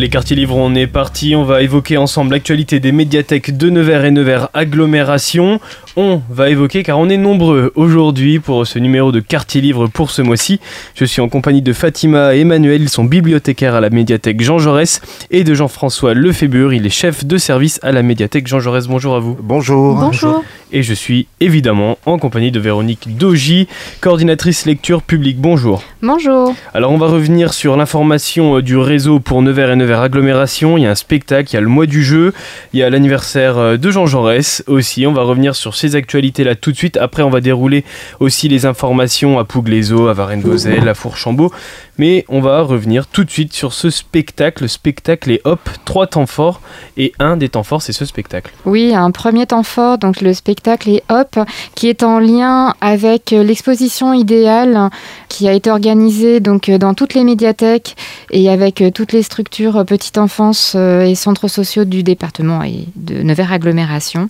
Allez, quartier livre, on est parti. On va évoquer ensemble l'actualité des médiathèques de Nevers et Nevers agglomération. On va évoquer car on est nombreux aujourd'hui pour ce numéro de quartier livre pour ce mois-ci. Je suis en compagnie de Fatima et Emmanuel. Ils sont bibliothécaires à la médiathèque Jean Jaurès et de Jean-François Lefébure. Il est chef de service à la médiathèque Jean Jaurès. Bonjour à vous. Bonjour. Bonjour. Et je suis évidemment en compagnie de Véronique Dogy, coordinatrice lecture publique. Bonjour. Bonjour. Alors on va revenir sur l'information euh, du réseau pour Nevers et Nevers agglomération. Il y a un spectacle, il y a le mois du jeu, il y a l'anniversaire euh, de Jean Jaurès aussi. On va revenir sur ces actualités là tout de suite. Après on va dérouler aussi les informations à Pouglézo, à Varennes-Vauzelles, à Fourchambault. Mais on va revenir tout de suite sur ce spectacle. Le spectacle est hop, trois temps forts. Et un des temps forts, c'est ce spectacle. Oui, un premier temps fort, donc le spectacle est hop, qui est en lien avec l'exposition idéale qui a été organisée donc dans toutes les médiathèques et avec toutes les structures petite enfance euh, et centres sociaux du département et de Nevers agglomération.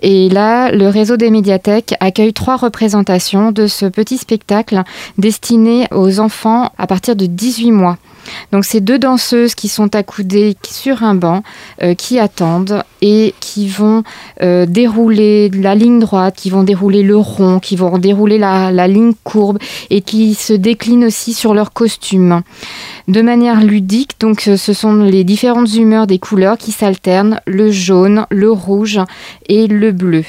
Et là, le réseau des médiathèques accueille trois représentations de ce petit spectacle destiné aux enfants à partir de 18 mois. Donc c'est deux danseuses qui sont accoudées sur un banc, euh, qui attendent et qui vont euh, dérouler la ligne droite, qui vont dérouler le rond, qui vont dérouler la, ligne courbe et qui se déclinent aussi sur leur costume. De manière ludique, donc ce sont les différentes humeurs des couleurs qui s'alternent, le jaune, le rouge et le bleu.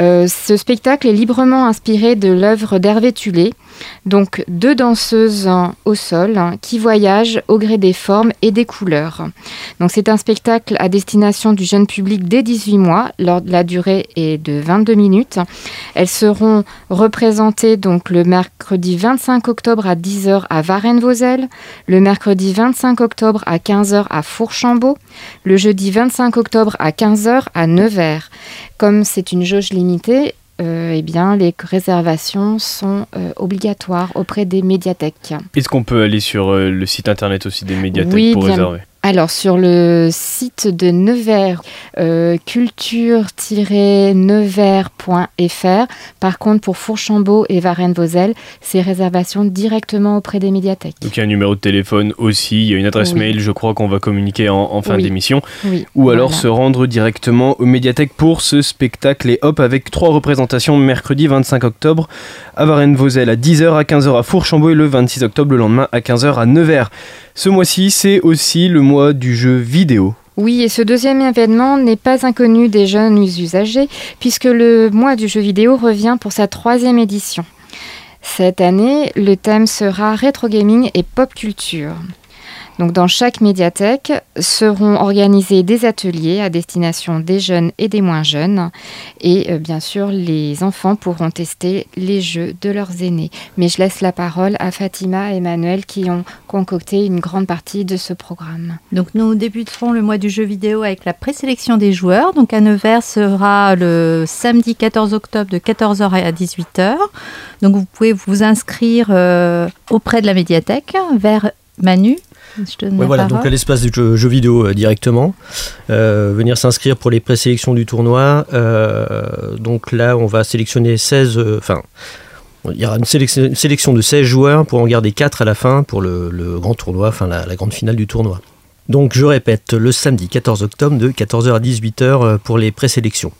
Euh, ce spectacle est librement inspiré de l'œuvre d'Hervé Tulé, donc deux danseuses au sol qui voyagent au gré des formes et des couleurs. Donc c'est un spectacle à destination du jeune public dès 18 mois. La durée est de 22 minutes. Elles seront représentées donc le mercredi 25 octobre à 10h à Varennes-Vauzelles, le mercredi 25 octobre à 15h à Fourchambault, le jeudi 25 octobre à 15h à Nevers. Comme c'est une jauge limitée, euh, eh bien, les réservations sont euh, obligatoires auprès des médiathèques. Est-ce qu'on peut aller sur euh, le site internet aussi des médiathèques pour réserver? Alors sur le site de Nevers, euh, culture-nevers.fr. Par contre, pour Fourchambault et Varennes-Vauzelles, c'est réservation directement auprès des médiathèques. Donc il y a un numéro de téléphone aussi, il y a une adresse mail, je crois qu'on va communiquer en, fin d'émission. Ou alors se rendre directement aux médiathèques pour ce spectacle et hop avec trois représentations mercredi 25 octobre à Varennes-Vauzelles à 10h, à 15h à Fourchambault et le 26 octobre le lendemain à 15h à Nevers. Ce mois-ci, c'est aussi le mois du jeu vidéo. Oui, et ce deuxième événement n'est pas inconnu des jeunes usagers, puisque le mois du jeu vidéo revient pour sa troisième édition. Cette année, le thème sera rétro gaming et pop culture. Donc dans chaque médiathèque seront organisés des ateliers à destination des jeunes et des moins jeunes. Et euh, bien sûr, les enfants pourront tester les jeux de leurs aînés. Mais je laisse la parole à Fatima et Emmanuel qui ont concocté une grande partie de ce programme. Donc nous débuterons le mois du jeu vidéo avec la présélection des joueurs. Donc à Nevers sera le samedi 14 octobre de 14h à 18h. Donc vous pouvez vous inscrire euh, auprès de la médiathèque vers Manu voilà, donc à l'espace du jeu, vidéo euh, directement. Euh, venir s'inscrire pour les présélections du tournoi. Euh, donc là, on va sélectionner 16. Enfin. il y aura une sélection, de 16 joueurs pour en garder 4 à la fin pour le, grand tournoi, enfin la, la, grande finale du tournoi. Donc je répète, le samedi 14 octobre de 14h à 18h pour les présélections.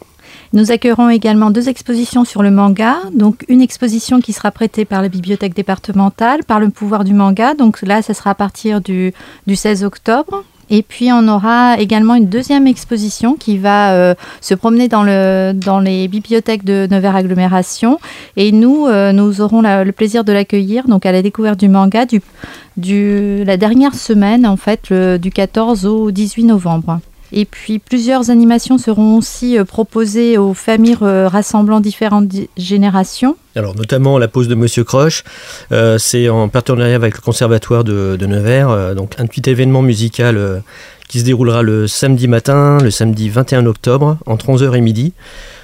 Nous accueillerons également deux expositions sur le manga. Donc une exposition qui sera prêtée par la bibliothèque départementale, par le pouvoir du manga. Donc là, ça sera à partir du, 16 octobre. Et puis on aura également une deuxième exposition qui va euh, se promener dans, le, dans les bibliothèques de Nevers Agglomération. Et nous, euh, nous aurons le plaisir de l'accueillir donc à la découverte du manga du, du la dernière semaine en fait du 14 au 18 novembre. Et puis plusieurs animations seront aussi euh, proposées aux familles euh, rassemblant différentes générations. Alors notamment la pause de Monsieur Croche, euh, c'est en partenariat avec le Conservatoire de, Nevers, donc un petit événement musical qui se déroulera le samedi matin, le samedi 21 octobre, entre 11h et midi.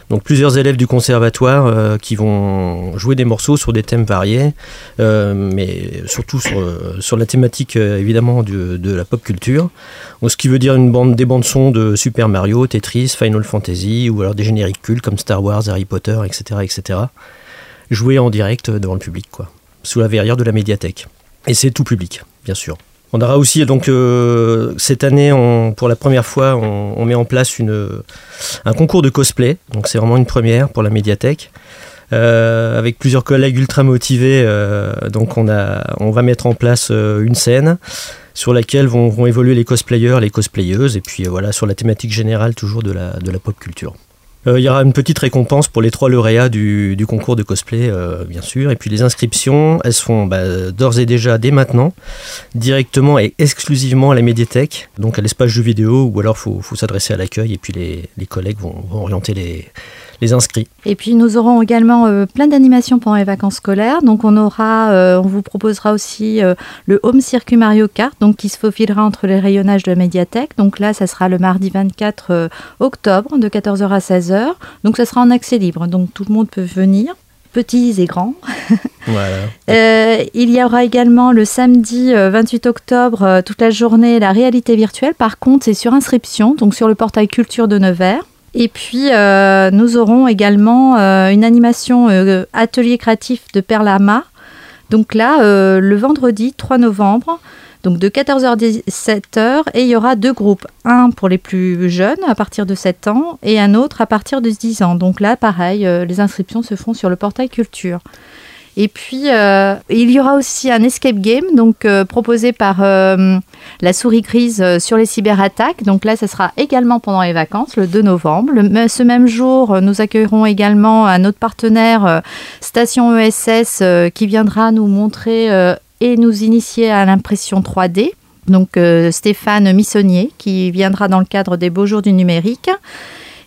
Donc plusieurs élèves du conservatoire euh, qui vont jouer des morceaux sur des thèmes variés, euh, mais surtout sur, euh, la thématique évidemment de la pop culture. ce qui veut dire une bande, des bandes son de Super Mario, Tetris, Final Fantasy ou alors des génériques cultes comme Star Wars, Harry Potter, etc., etc. Joués en direct devant le public, quoi, sous la verrière de la médiathèque. Et c'est tout public, bien sûr. On aura aussi donc euh, cette année, pour la première fois, on, met en place un concours de cosplay. Donc c'est vraiment une première pour la médiathèque. Euh, avec plusieurs collègues ultra motivés, euh, donc on, a, on va mettre en place une scène sur laquelle vont, évoluer les cosplayers, les cosplayeuses, et puis voilà sur la thématique générale toujours de la pop culture. Euh, il y aura une petite récompense pour les trois lauréats du, concours de cosplay, euh, bien sûr. Et puis les inscriptions, elles se font bah, d'ores et déjà, dès maintenant, directement et exclusivement à la médiathèque, donc à l'espace jeux vidéo, ou alors il faut, s'adresser à l'accueil, et puis les, collègues vont orienter les, les inscrits. Et puis nous aurons également euh, plein d'animations pendant les vacances scolaires. Donc on aura, euh, on vous proposera aussi euh, le Home Circuit Mario Kart, donc qui se faufilera entre les rayonnages de la médiathèque. Donc là, ça sera le mardi 24 octobre de 14h à 16h. Donc ça sera en accès libre, donc tout le monde peut venir petits et grands. Voilà. il y aura également le samedi 28 octobre, toute la journée, la réalité virtuelle. Par contre, c'est sur inscription, donc sur le portail culture de Nevers. Et puis, euh, nous aurons également euh, une animation euh, atelier créatif de Perlama. Donc là, le vendredi 3 novembre, donc de 14h à 17h, et il y aura deux groupes. Un pour les plus jeunes, à partir de 7 ans, et un autre à partir de 10 ans. Donc là, pareil, les inscriptions se font sur le portail culture. Et puis, il y aura aussi un escape game donc proposé par la souris grise sur les cyberattaques. Donc là, ça sera également pendant les vacances, le 2 novembre. ce même jour, nous accueillerons également un autre partenaire, Station ESS, qui viendra nous montrer et nous initier à l'impression 3D. Donc Stéphane Missonnier, qui viendra dans le cadre des Beaux Jours du numérique.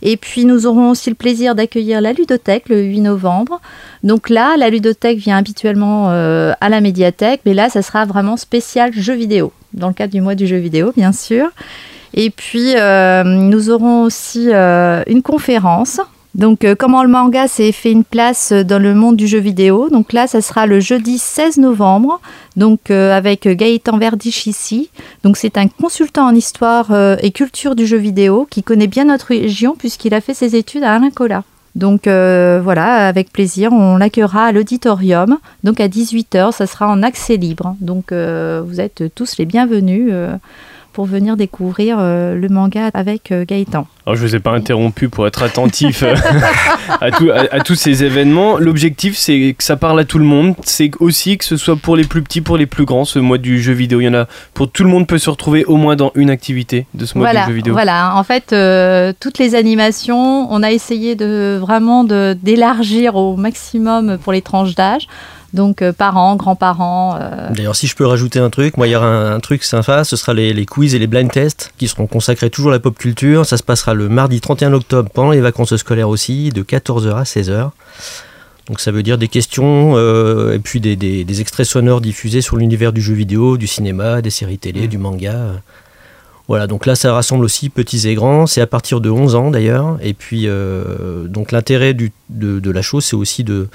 Et puis nous aurons aussi le plaisir d'accueillir la ludothèque le 8 novembre. Donc là, la ludothèque vient habituellement euh, à la médiathèque, mais là, ça sera vraiment spécial jeu vidéo, dans le cadre du mois du jeu vidéo, bien sûr. Et puis, euh, nous aurons aussi euh, une conférence donc, euh, comment le manga s'est fait une place dans le monde du jeu vidéo. Donc là, ça sera le jeudi 16 novembre, donc avec Gaëtan Verdich ici. Donc c'est un consultant en histoire et culture du jeu vidéo qui connaît bien notre région puisqu'il a fait ses études à Alain Colas. Donc voilà, avec plaisir, on l'accueillera à l'auditorium. Donc à 18h, ça sera en accès libre. Donc vous êtes tous les bienvenus pour venir découvrir euh, le manga avec euh, Gaëtan. Alors je ne vous ai pas interrompu pour être attentif euh, à, tous ces événements. L'objectif c'est que ça parle à tout le monde. C'est aussi que ce soit pour les plus petits, pour les plus grands. Ce mois du jeu vidéo, il y en a pour tout le monde peut se retrouver au moins dans une activité de ce mois du jeu vidéo. Voilà, en fait, toutes les animations, on a essayé de vraiment d'élargir au maximum pour les tranches d'âge. Donc euh, parents, grands-parents. Euh. D'ailleurs, si je peux rajouter un truc, moi il y aura un, truc sympa, ce sera les, quiz et les blind tests qui seront consacrés toujours à la pop culture. Ça se passera le mardi 31 octobre pendant les vacances scolaires aussi, de 14h à 16h. Donc ça veut dire des questions euh, et puis des, extraits sonores diffusés sur l'univers du jeu vidéo, du cinéma, des séries télé, mmh. du manga. Voilà, donc là ça rassemble aussi petits et grands, c'est à partir de 11 ans d'ailleurs. Et puis donc l'intérêt de, de, la chose c'est aussi de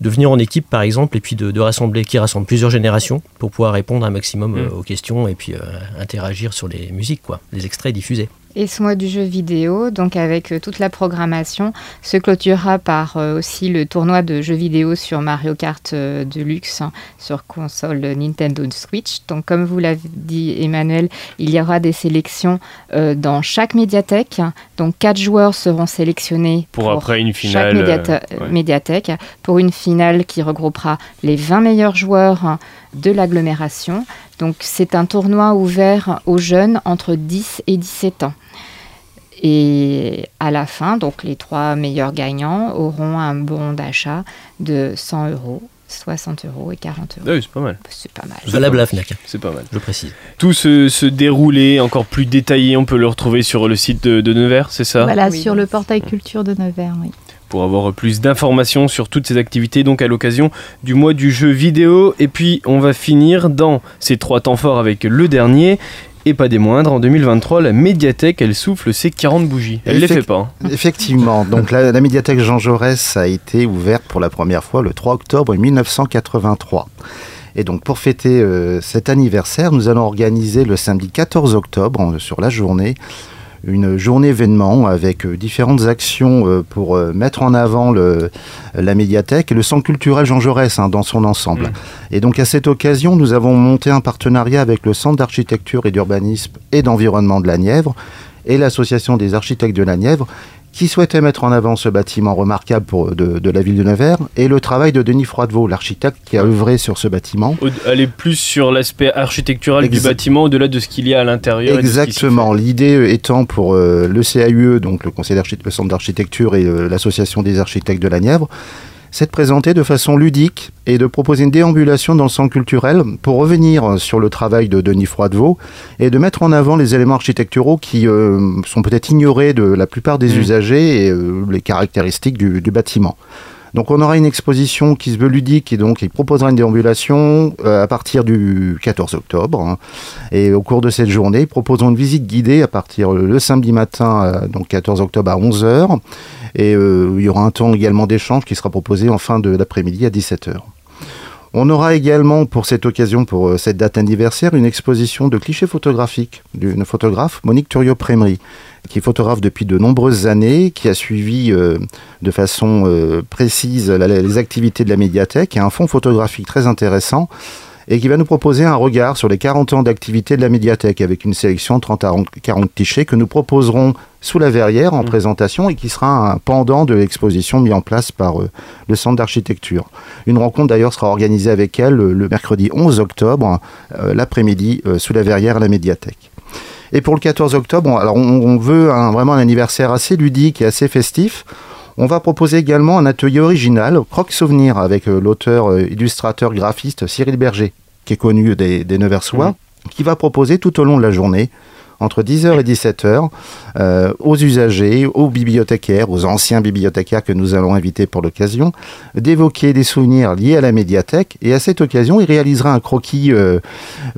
de venir en équipe par exemple et puis de, rassembler qui rassemble plusieurs générations pour pouvoir répondre un maximum mm. euh, aux questions et puis euh, interagir sur les musiques quoi, les extraits diffusés. Et ce mois du jeu vidéo, donc avec euh, toute la programmation, se clôturera par euh, aussi le tournoi de jeux vidéo sur Mario Kart euh, Deluxe hein, sur console Nintendo Switch. Donc comme vous l'avez dit Emmanuel, il y aura des sélections dans chaque médiathèque. Donc quatre joueurs seront sélectionnés pour, après une finale chaque médiathèque pour une finale qui regroupera les 20 meilleurs joueurs hein, de l'agglomération. Donc c'est un tournoi ouvert aux jeunes entre 10 et 17 ans. Et à la fin, donc les trois meilleurs gagnants auront un bon d'achat de 100 euros 60 euros et 40 euros. Ah oui, c'est pas mal. C'est pas mal. Valable à FNAC. C'est pas mal. Je précise. Tout ce, déroulé encore plus détaillé, on peut le retrouver sur le site de, Nevers, c'est ça? Voilà, sur le portail culture de Nevers, oui pour avoir plus d'informations sur toutes ces activités, donc à l'occasion du mois du jeu vidéo. Et puis on va finir dans ces trois temps forts avec le dernier. Et pas des moindres, en 2023, la médiathèque, elle souffle ses 40 bougies. Elle ne les fait pas. Hein. Effectivement. Donc la, médiathèque Jean Jaurès a été ouverte pour la première fois le 3 octobre 1983. Et donc pour fêter euh, cet anniversaire, nous allons organiser le samedi 14 octobre, sur la journée, une journée événement avec différentes actions pour mettre en avant le, la médiathèque et le centre culturel Jean Jaurès hein, dans son ensemble. Mmh. Et donc à cette occasion, nous avons monté un partenariat avec le Centre d'architecture et d'urbanisme et d'environnement de la Nièvre et l'Association des architectes de la Nièvre qui souhaitait mettre en avant ce bâtiment remarquable pour, de, la ville de Nevers et le travail de Denis Froidevaux, l'architecte qui a œuvré sur ce bâtiment. Aller plus sur l'aspect architectural du bâtiment au-delà de ce qu'il y a à l'intérieur. Exactement. L'idée étant pour euh, le CAUE, donc le Conseil le Centre d'architecture et euh, l'Association des architectes de la Nièvre, c'est de présenter de façon ludique et de proposer une déambulation dans le centre culturel pour revenir sur le travail de Denis Froidevaux et de mettre en avant les éléments architecturaux qui euh, sont peut-être ignorés de la plupart des mmh. usagers et euh, les caractéristiques du, bâtiment. Donc on aura une exposition qui se veut ludique et donc il proposera une déambulation euh, à partir du 14 octobre. Hein. Et au cours de cette journée, proposons une visite guidée à partir le samedi matin, donc 14 octobre à 11h. Et euh, il y aura un temps également d'échange qui sera proposé en fin de l'après-midi à 17h. On aura également pour cette occasion, pour euh, cette date anniversaire, une exposition de clichés photographiques d'une photographe, Monique Turio-Prémery, qui photographe depuis de nombreuses années, qui a suivi euh, de façon précise les activités de la médiathèque et un fonds photographique très intéressant et qui va nous proposer un regard sur les 40 ans d'activité de la médiathèque avec une sélection de 30 à 40 clichés que nous proposerons sous la verrière en mmh. présentation et qui sera un pendant de l'exposition mise en place par euh, le centre d'architecture. Une rencontre d'ailleurs sera organisée avec elle le, mercredi 11 octobre, euh, l'après-midi, euh, sous la verrière à la médiathèque. Et pour le 14 octobre, alors on, veut vraiment un anniversaire assez ludique et assez festif. On va proposer également un atelier original, Croque Souvenir, avec l'auteur, illustrateur, graphiste Cyril Berger, qui est connu des, des Neversois, mmh. qui va proposer tout au long de la journée entre 10h et 17h euh, aux usagers, aux bibliothécaires, aux anciens bibliothécaires que nous allons inviter pour l'occasion, d'évoquer des souvenirs liés à la médiathèque. Et à cette occasion, il réalisera un croquis euh,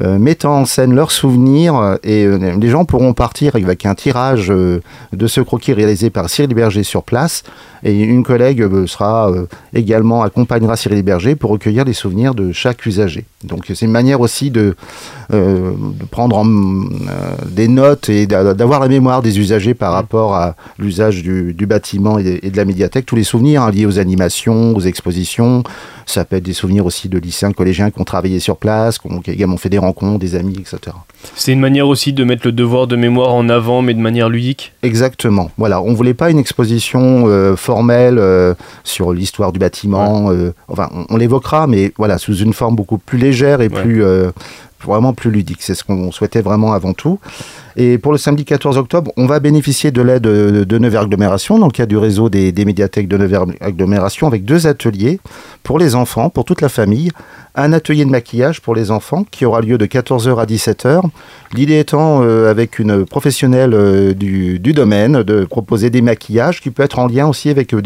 euh, mettant en scène leurs souvenirs et les gens pourront partir avec un tirage de ce croquis réalisé par Cyril Berger sur place. Et une collègue sera également accompagnera Cyril Berger pour recueillir les souvenirs de chaque usager. Donc c'est une manière aussi de, de prendre en, des notes et d'avoir la mémoire des usagers par rapport à l'usage du, bâtiment et de la médiathèque, tous les souvenirs hein, liés aux animations, aux expositions. Ça peut être des souvenirs aussi de lycéens, collégiens qui ont travaillé sur place, qui ont également fait des rencontres, des amis, etc. C'est une manière aussi de mettre le devoir de mémoire en avant, mais de manière ludique Exactement. Voilà, on voulait pas une exposition euh, formelle euh, sur l'histoire du bâtiment. Euh, enfin, on, l'évoquera, mais voilà, sous une forme beaucoup plus légère et plus vraiment plus ludique. C'est ce qu'on souhaitait vraiment avant tout. Et pour le samedi 14 octobre, on va bénéficier de l'aide de, Nevers Agglomération dans le cadre du réseau des, médiathèques de Nevers Agglomération avec deux ateliers pour les enfants, pour toute la famille. Un atelier de maquillage pour les enfants qui aura lieu de 14h à 17h. L'idée étant, euh, avec une professionnelle euh, du, domaine, de proposer des maquillages qui peuvent être en lien aussi avec euh,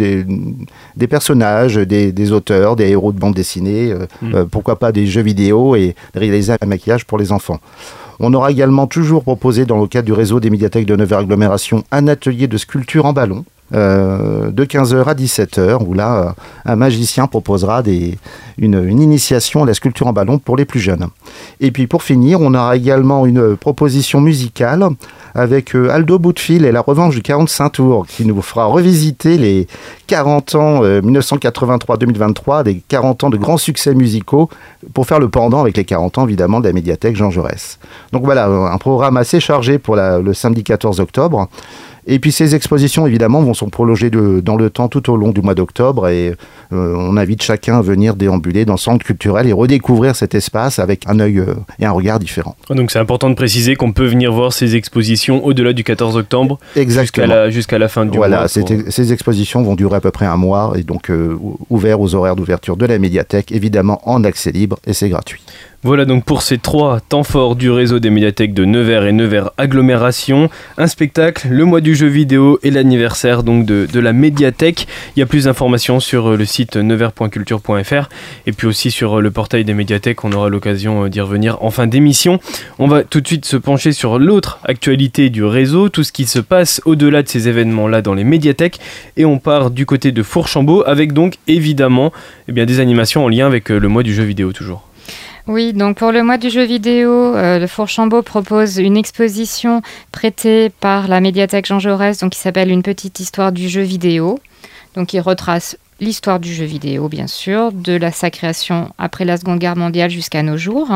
des, personnages, des, auteurs, des héros de bande dessinée, mm. pourquoi pas des jeux vidéo et réaliser un maquillage pour les enfants. On aura également toujours proposé, dans le cadre du réseau des médiathèques de Nevers Agglomération, un atelier de sculpture en ballon. Euh, de 15h à 17h, où là, un magicien proposera une, initiation à la sculpture en ballon pour les plus jeunes. Et puis pour finir, on aura également une proposition musicale avec euh, Aldo Boutefil et la revanche du 45 tours, qui nous fera revisiter les 40 ans 1983-2023, euh, des 40 ans de grands succès musicaux, pour faire le pendant avec les 40 ans évidemment de la médiathèque Jean Jaurès. Donc voilà, un programme assez chargé pour le samedi 14 octobre. Et puis ces expositions, évidemment, vont se prolonger dans le temps tout au long du mois d'octobre et euh, on invite chacun à venir déambuler dans le centre culturel et redécouvrir cet espace avec un œil euh, et un regard différent. Donc c'est important de préciser qu'on peut venir voir ces expositions au-delà du 14 octobre jusqu'à la, jusqu'à la fin du mois. Voilà, ces expositions vont durer à peu près un mois et donc euh, ouvertes aux horaires d'ouverture de la médiathèque, évidemment en accès libre et c'est gratuit. Voilà donc pour ces trois temps forts du réseau des médiathèques de Nevers et Nevers Agglomération, un spectacle, le mois du jeu vidéo et l'anniversaire donc de, la médiathèque. Il y a plus d'informations sur euh, le site nevers.culture.fr et puis aussi sur euh, le portail des médiathèques, on aura l'occasion euh, d'y revenir en fin d'émission. On va tout de suite se pencher sur l'autre actualité du réseau, tout ce qui se passe au-delà de ces événements-là dans les médiathèques et on part du côté de Fourchambault avec donc évidemment eh des animations en lien avec le mois du jeu vidéo toujours. Oui, donc pour le mois du jeu vidéo, euh, le Fourchambault propose une exposition prêtée par la médiathèque Jean Jaurès, donc qui s'appelle Une petite histoire du jeu vidéo. Donc il retrace l'histoire du jeu vidéo, bien sûr, de la, sa création après la Seconde Guerre mondiale jusqu'à nos jours.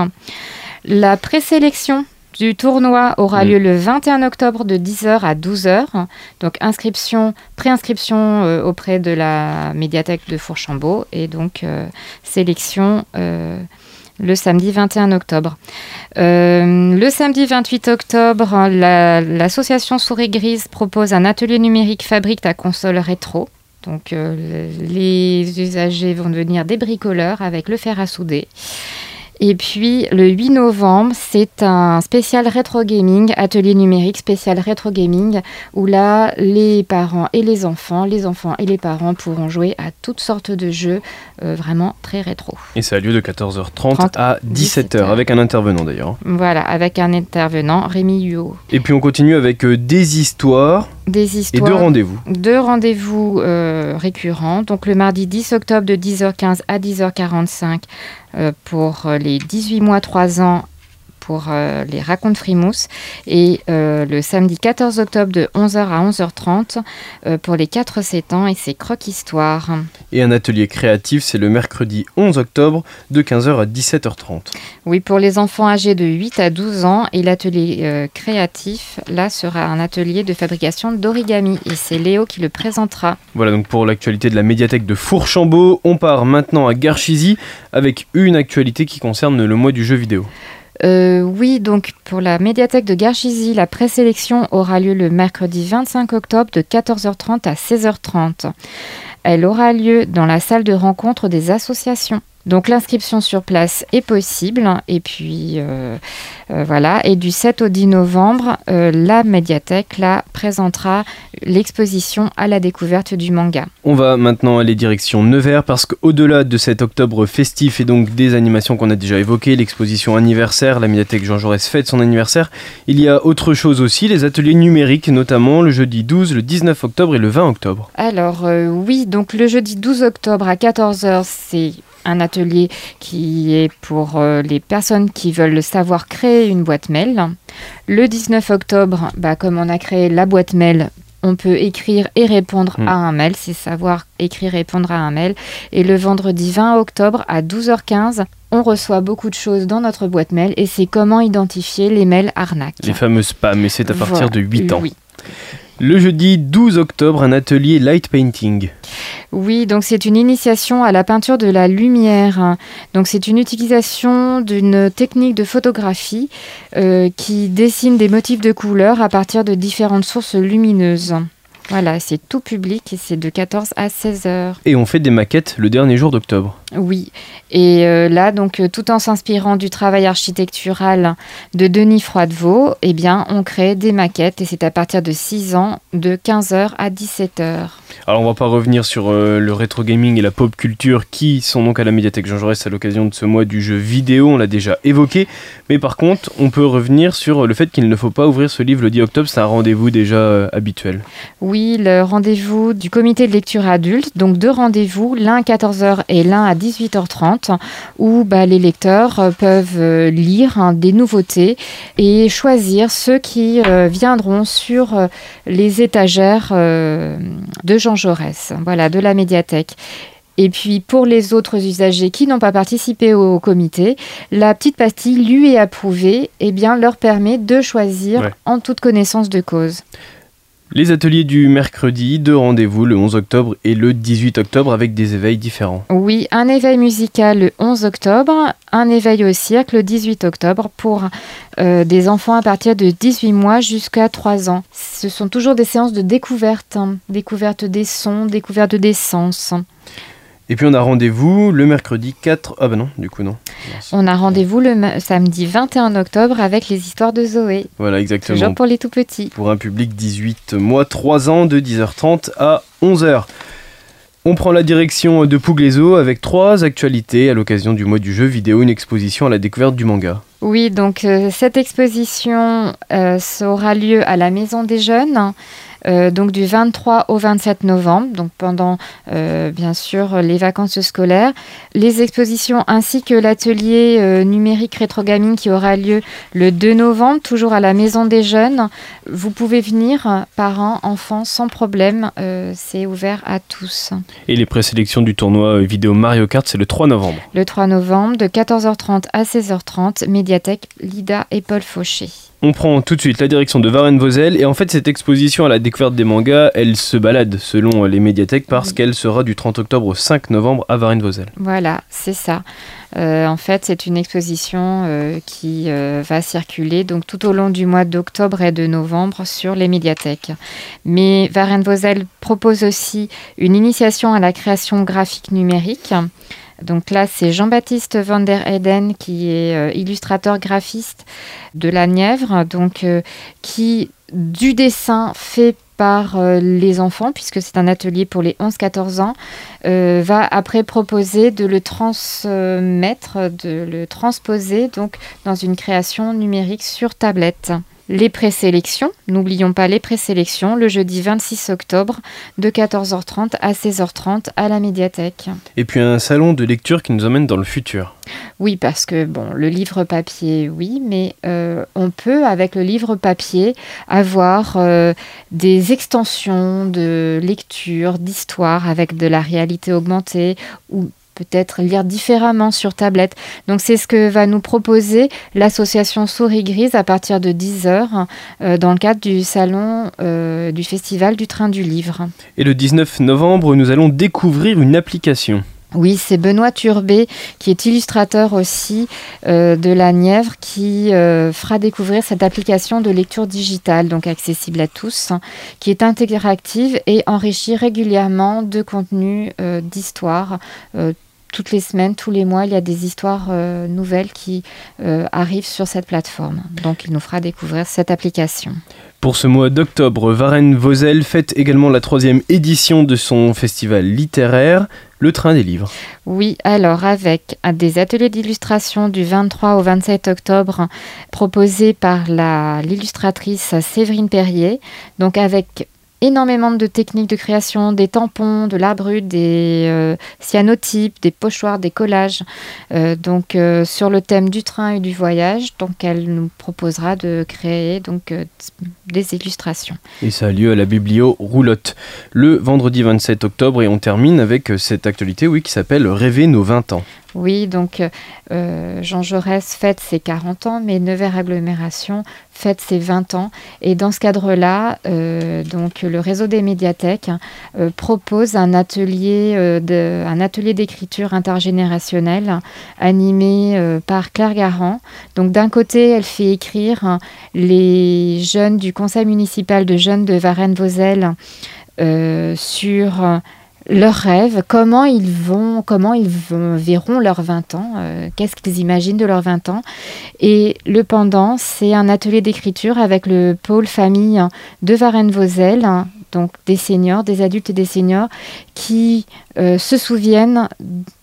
La présélection du tournoi aura Mm. lieu le 21 octobre de 10h à 12h. Donc inscription, préinscription euh, auprès de la médiathèque de Fourchambault et donc euh, sélection le samedi 21 octobre. Euh, le samedi 28 octobre, la- l'association Souris Grise propose un atelier numérique fabrique ta console rétro. Donc euh, le- les usagers vont devenir des bricoleurs avec le fer à souder. Et puis le 8 novembre, c'est un spécial rétro gaming, atelier numérique spécial rétro gaming, où là, les parents et les enfants, les enfants et les parents pourront jouer à toutes sortes de jeux euh, vraiment très rétro. Et ça a lieu de 14h30 30 à 17h, 17h. avec un intervenant d'ailleurs. Voilà, avec un intervenant, Rémi Huot. Et puis on continue avec euh, des histoires Des et histoires. deux rendez-vous. Deux rendez-vous euh, récurrents. Donc le mardi 10 octobre de 10h15 à 10h45 euh, pour euh, les 18 mois 3 ans pour euh, les racontes frimousse et euh, le samedi 14 octobre de 11h à 11h30 euh, pour les 4-7 ans et c'est croque-histoire. Et un atelier créatif, c'est le mercredi 11 octobre de 15h à 17h30. Oui, pour les enfants âgés de 8 à 12 ans et l'atelier euh, créatif, là sera un atelier de fabrication d'origami et c'est Léo qui le présentera. Voilà donc pour l'actualité de la médiathèque de Fourchambault. On part maintenant à Garchizy avec une actualité qui concerne le mois du jeu vidéo. Euh, oui, donc pour la médiathèque de Garchizy, la présélection aura lieu le mercredi 25 octobre de 14h30 à 16h30. Elle aura lieu dans la salle de rencontre des associations. Donc l'inscription sur place est possible et puis euh, euh, voilà et du 7 au 10 novembre euh, la médiathèque là présentera l'exposition à la découverte du manga. On va maintenant aller direction Nevers parce qu'au-delà de cet octobre festif et donc des animations qu'on a déjà évoquées, l'exposition anniversaire, la médiathèque Jean Jaurès fête son anniversaire, il y a autre chose aussi, les ateliers numériques notamment le jeudi 12, le 19 octobre et le 20 octobre. Alors oui, donc le jeudi 12 octobre à 14h, c'est un atelier qui est pour euh, les personnes qui veulent savoir créer une boîte mail. Le 19 octobre, bah, comme on a créé la boîte mail, on peut écrire et répondre Hmm. à un mail, c'est savoir écrire et répondre à un mail. Et le vendredi 20 octobre à 12h15, on reçoit beaucoup de choses dans notre boîte mail et c'est comment identifier les mails arnaques. Les fameux spams et c'est à partir Voilà. de 8 ans. Oui. Le jeudi 12 octobre, un atelier light painting. Oui, donc c'est une initiation à la peinture de la lumière. Donc c'est une utilisation d'une technique de photographie euh, qui dessine des motifs de couleurs à partir de différentes sources lumineuses. Voilà, c'est tout public et c'est de 14 à 16 heures. Et on fait des maquettes le dernier jour d'octobre. Oui, et euh, là, donc, euh, tout en s'inspirant du travail architectural de Denis Froidevaux, eh bien, on crée des maquettes et c'est à partir de 6 ans, de 15h à 17h. Alors on va pas revenir sur euh, le rétro gaming et la pop culture qui sont donc à la médiathèque Jean Jaurès à l'occasion de ce mois du jeu vidéo, on l'a déjà évoqué. Mais par contre, on peut revenir sur le fait qu'il ne faut pas ouvrir ce livre le 10 octobre, c'est un rendez-vous déjà habituel. Oui, le rendez-vous du comité de lecture adulte, donc deux rendez-vous, l'un à 14h et l'un à 18h30, où bah, les lecteurs euh, peuvent euh, lire hein, des nouveautés et choisir ceux qui euh, viendront sur les étagères euh, de Jean Jaurès, voilà, de la médiathèque. Et puis pour les autres usagers qui n'ont pas participé au comité, la petite pastille lui est approuvée, et bien leur permet de choisir Ouais. en toute connaissance de cause. Les ateliers du mercredi, deux rendez-vous le 11 octobre et le 18 octobre avec des éveils différents. Oui, un éveil musical le 11 octobre, un éveil au cirque le 18 octobre pour euh, des enfants à partir de 18 mois jusqu'à 3 ans. Ce sont toujours des séances de découverte, hein, découverte des sons, découverte des sens. Et puis on a rendez-vous le mercredi 4... Ah bah non, du coup non. On a rendez-vous le samedi 21 octobre avec les histoires de Zoé, Voilà exactement. toujours pour les tout petits. pour un public 18 mois 3 ans de 10h30 à 11h. On prend la direction de Pouglézo avec trois actualités à l'occasion du mois du jeu vidéo, une exposition à la découverte du manga. Oui, donc euh, cette exposition euh, aura lieu à la Maison des Jeunes. Euh, donc du 23 au 27 novembre, donc pendant euh, bien sûr les vacances scolaires. Les expositions ainsi que l'atelier euh, numérique rétrogamine qui aura lieu le 2 novembre, toujours à la Maison des Jeunes. Vous pouvez venir, parents, enfants, sans problème. c'est ouvert à tous. Et les présélections du tournoi vidéo Mario Kart, c'est le 3 novembre. Le 3 novembre, de 14h30 à 16h30, médiathèque Lida et Paul Fauché. On prend tout de suite la direction de Varennes-Vauzelles et en fait cette exposition à la découverte des mangas, elle se balade selon les médiathèques parce qu'elle sera du 30 octobre au 5 novembre à Varennes-Vauzelles. Voilà, c'est ça. Euh, en fait, c'est une exposition euh, qui euh, va circuler donc tout au long du mois d'octobre et de novembre sur les médiathèques. Mais Varennes-Vauzelles propose aussi une initiation à la création graphique numérique. Donc là, c'est Jean-Baptiste van der Eden qui est euh, illustrateur graphiste de la Nièvre, donc euh, qui du dessin fait par euh, les enfants, puisque c'est un atelier pour les 11-14 ans, va après proposer de le transmettre, de le transposer dans une création numérique sur tablette les présélections. N'oublions pas les présélections le jeudi 26 octobre de 14h30 à 16h30 à la médiathèque. Et puis un salon de lecture qui nous emmène dans le futur. Oui, parce que bon, le livre papier, oui, mais euh, on peut avec le livre papier avoir euh, des extensions de lecture, d'histoire avec de la réalité augmentée ou peut-être lire différemment sur tablette. Donc c'est ce que va nous proposer l'association Souris Grise à partir de 10h euh, dans le cadre du salon euh, du festival du train du livre. Et le 19 novembre, nous allons découvrir une application. Oui, c'est Benoît Turbet, qui est illustrateur aussi euh, de la Nièvre, qui fera découvrir cette application de lecture digitale, donc accessible à tous, qui est interactive et enrichie régulièrement de contenus d'histoire toutes les semaines, tous les mois, il y a des histoires euh, nouvelles qui euh, arrivent sur cette plateforme. Donc, il nous fera découvrir cette application. Pour ce mois d'octobre, Varennes-Vauzelles fête également la troisième édition de son festival littéraire, Le Train des Livres. Oui, alors avec des ateliers d'illustration du 23 au 27 octobre proposés par l'illustratrice Séverine Perrier, donc avec énormément de techniques de création, des tampons, de l'art brut, des euh, cyanotypes, des pochoirs, des collages. Euh, donc euh, sur le thème du train et du voyage, donc elle nous proposera de créer donc des illustrations. Et ça a lieu à la biblio Roulotte le vendredi 27 octobre et on termine avec cette actualité oui qui s'appelle Rêver nos 20 ans. Oui, donc euh, Jean Jaurès fête ses 40 ans, mais Nevers Agglomération fête ses 20 ans. Et dans ce cadre-là, euh, donc le réseau des médiathèques euh, propose un atelier d'écriture intergénérationnelle animé par Claire Garand. Donc d'un côté, elle fait écrire les jeunes du conseil municipal de jeunes de Varennes-Vauzelles sur leurs rêves, comment ils vont, comment ils verront leurs 20 ans, euh, qu'est-ce qu'ils imaginent de leurs 20 ans. Et le pendant, c'est un atelier d'écriture avec le pôle famille de Varennes-Vauzelles, donc des seniors, des adultes et des seniors, qui euh, se souviennent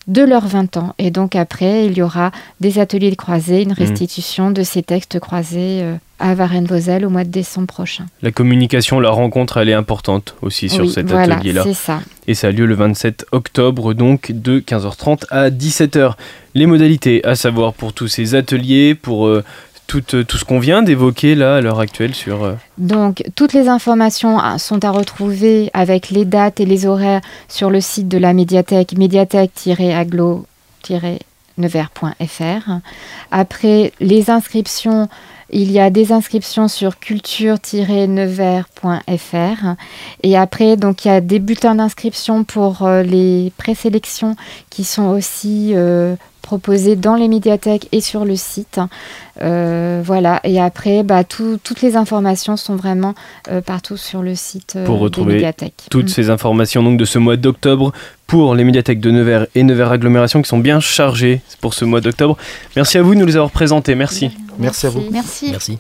de leurs 20 ans. Et donc après, il y aura des ateliers de croisés, une mmh. restitution de ces textes croisés euh, à Varennes-Vauzelles au mois de décembre prochain. La communication, la rencontre, elle est importante aussi sur cet atelier-là. c'est ça. Et ça a lieu le 27 octobre, donc de 15h30 à 17h. Les modalités à savoir pour tous ces ateliers, pour euh, tout, tout, ce qu'on vient d'évoquer là à l'heure actuelle sur... Euh, donc toutes les informations ah, sont à retrouver avec les dates et les horaires sur le site de la médiathèque médiathèque-aglo-nevers.fr. Après les inscriptions il y a des inscriptions sur culture-nevers.fr. Et après, donc, il y a des bulletins d'inscription pour euh, les présélections qui sont aussi euh, proposés dans les médiathèques et sur le site. Euh, voilà. Et après, bah, toutes les informations sont vraiment partout sur le site pour retrouver des médiathèques. Toutes mm. ces informations donc de ce mois d'octobre pour les médiathèques de Nevers et Nevers Agglomération qui sont bien chargées pour ce mois d'octobre. Merci à vous de nous les avoir présentés. Merci. Merci à vous. Merci. Merci.